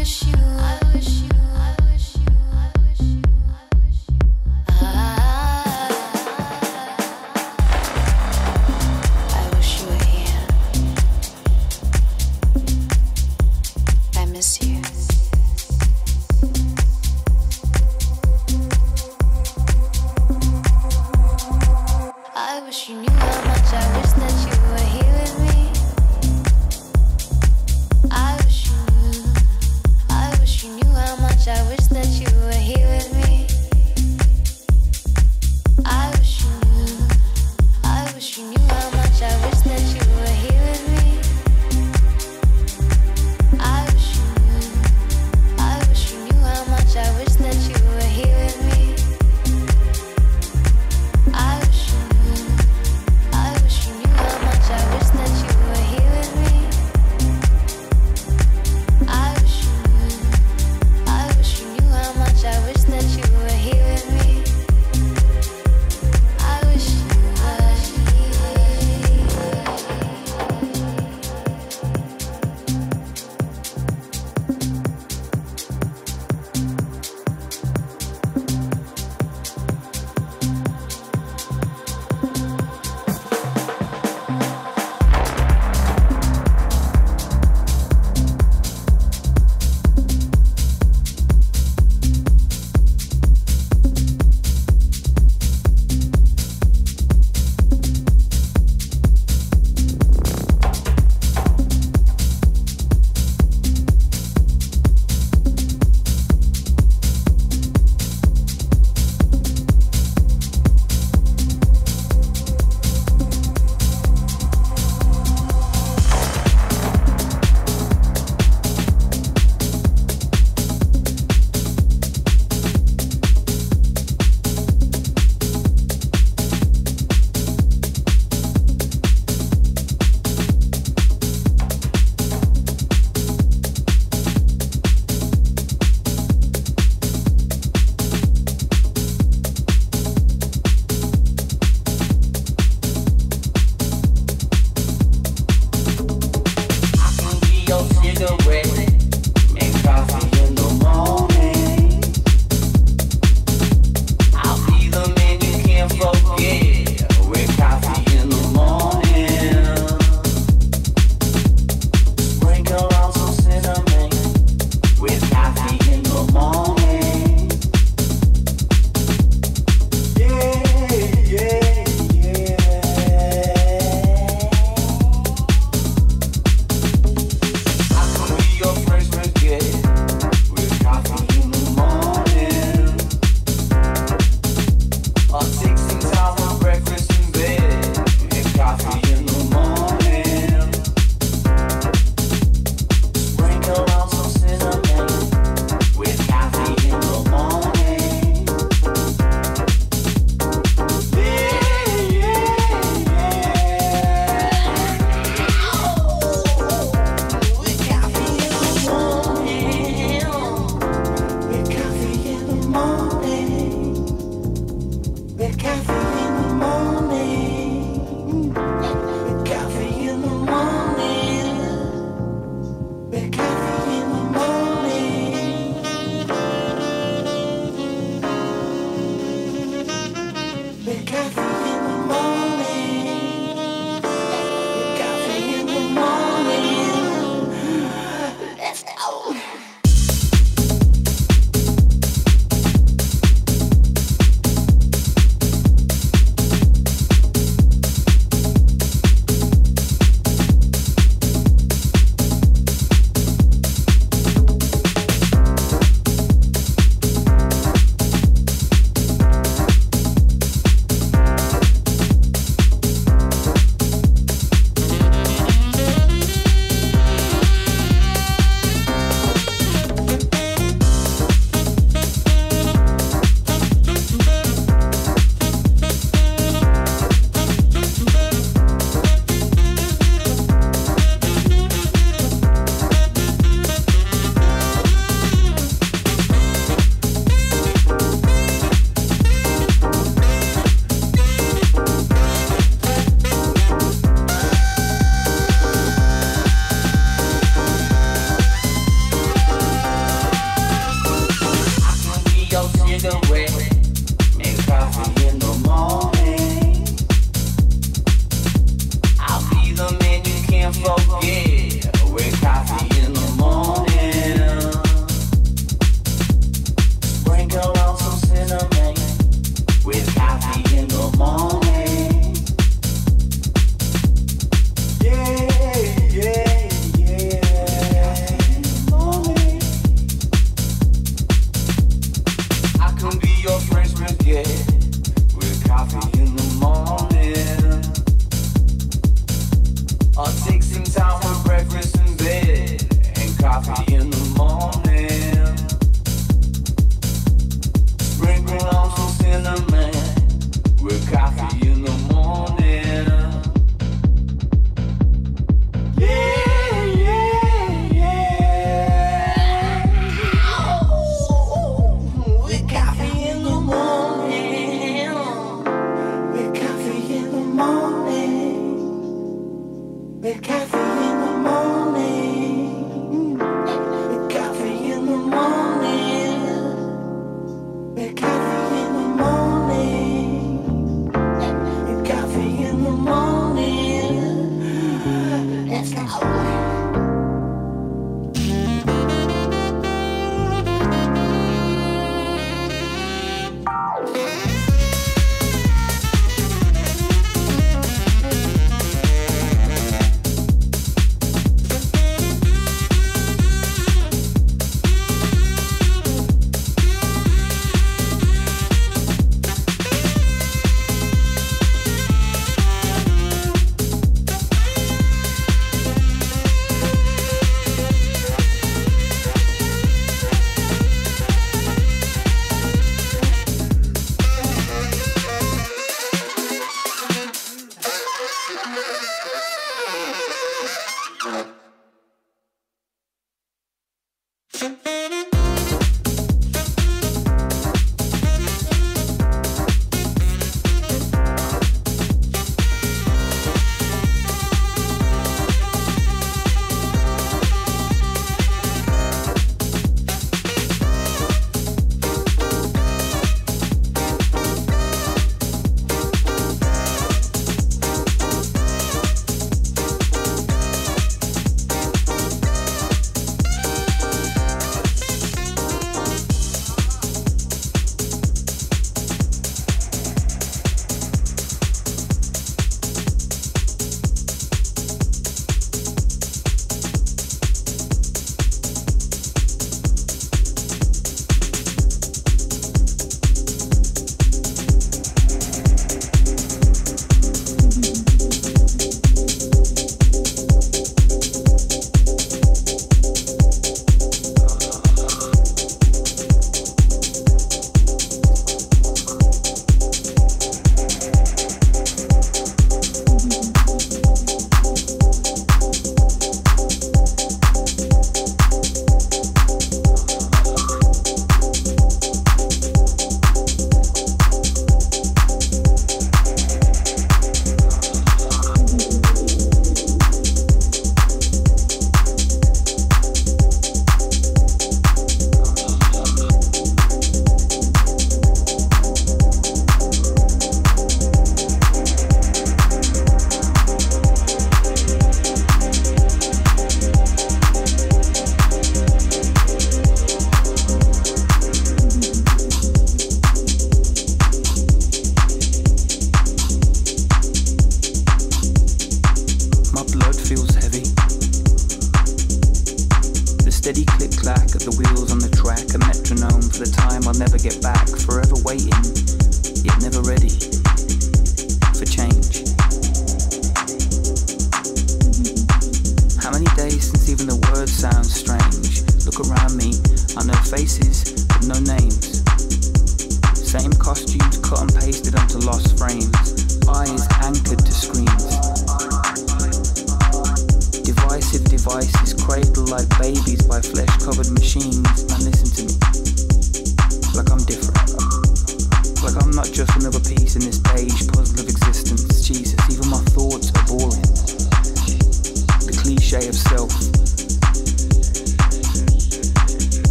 I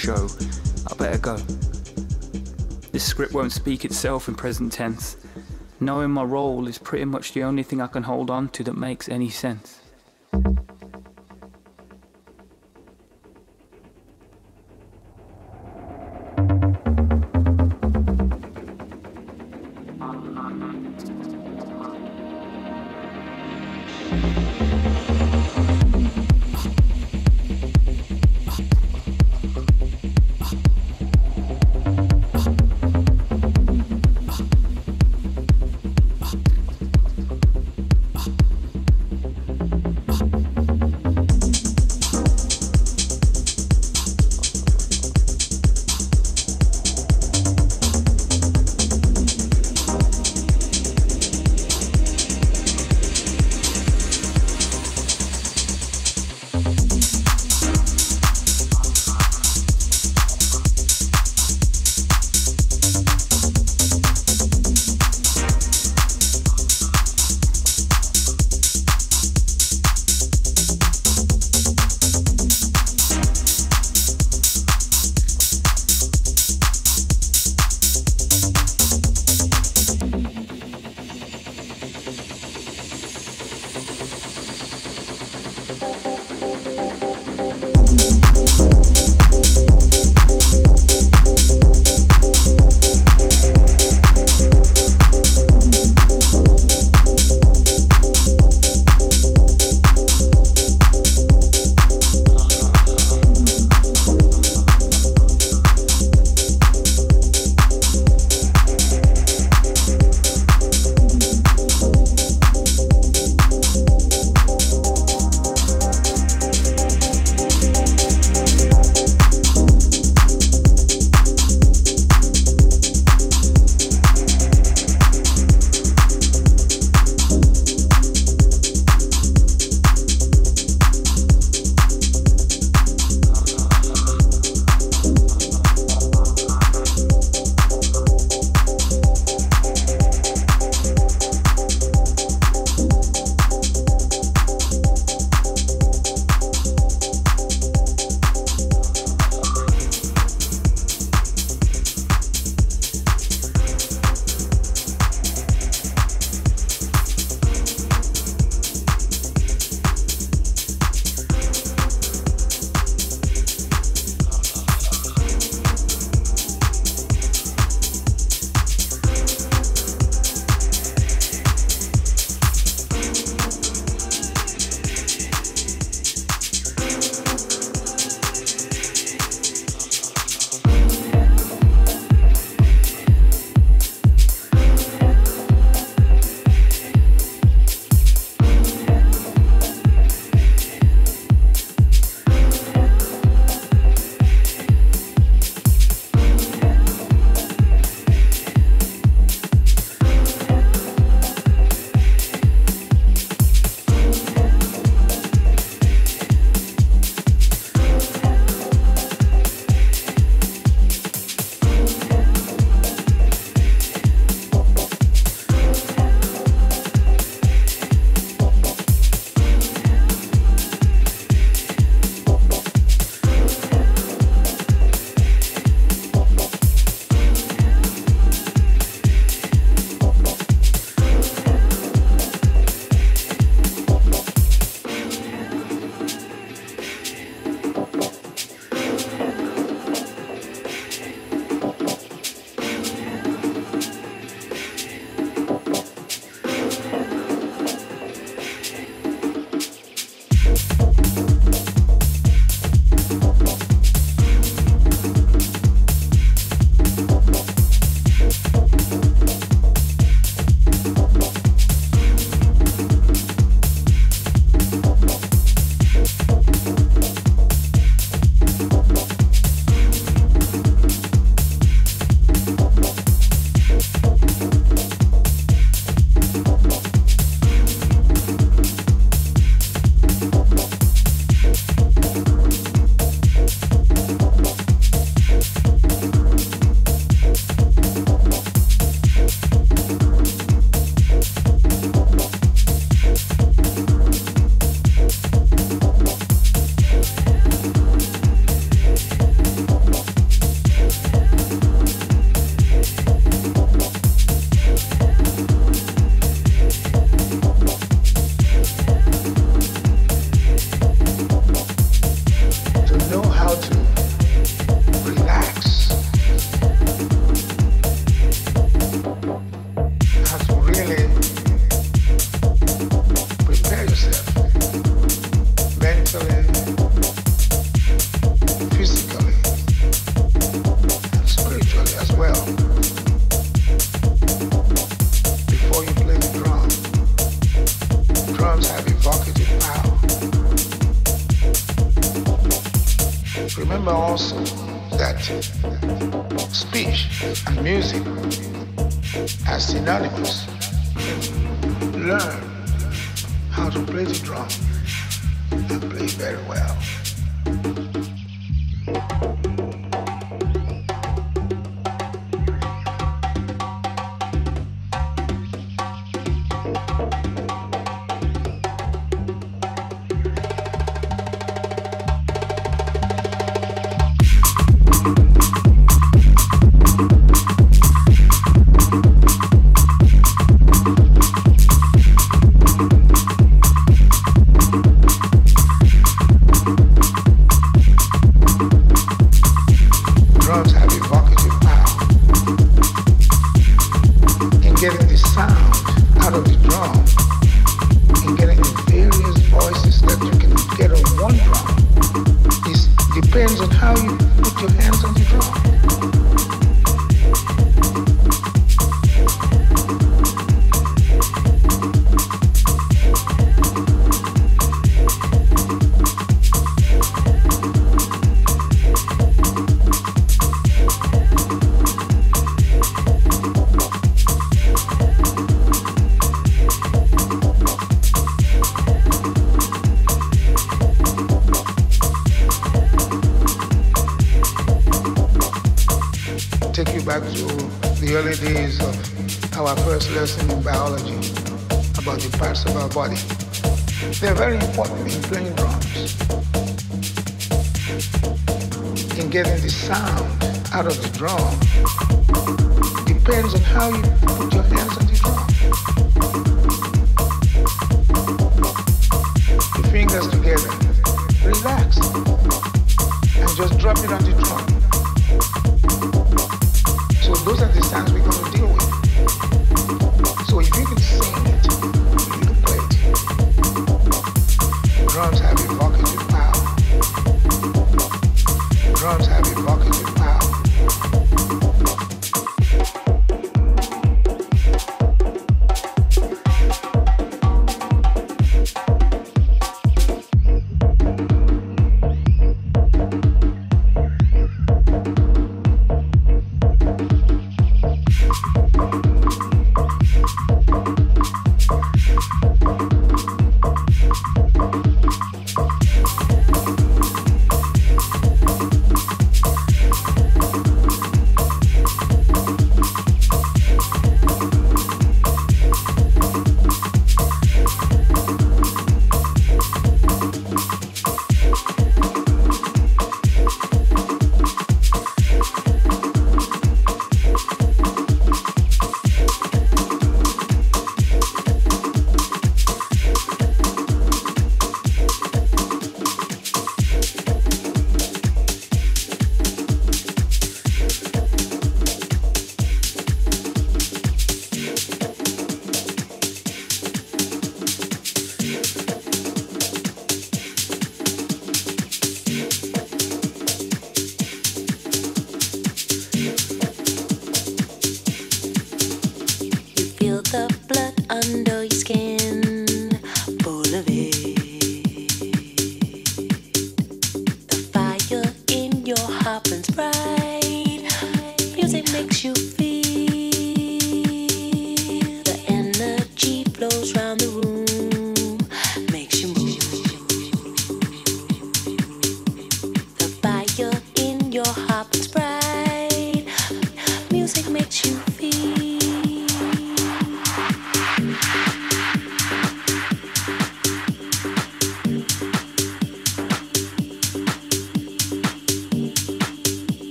show. I better go. This script won't speak itself in present tense. Knowing my role is pretty much the only thing I can hold on to that makes any sense.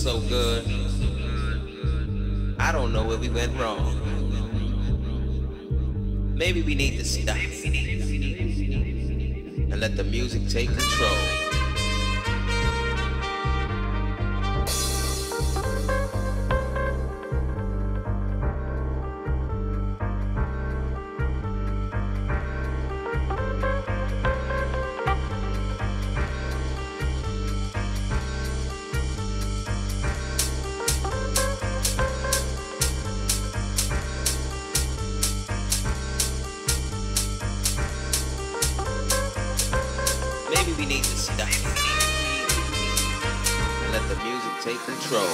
So good? Let the music take control.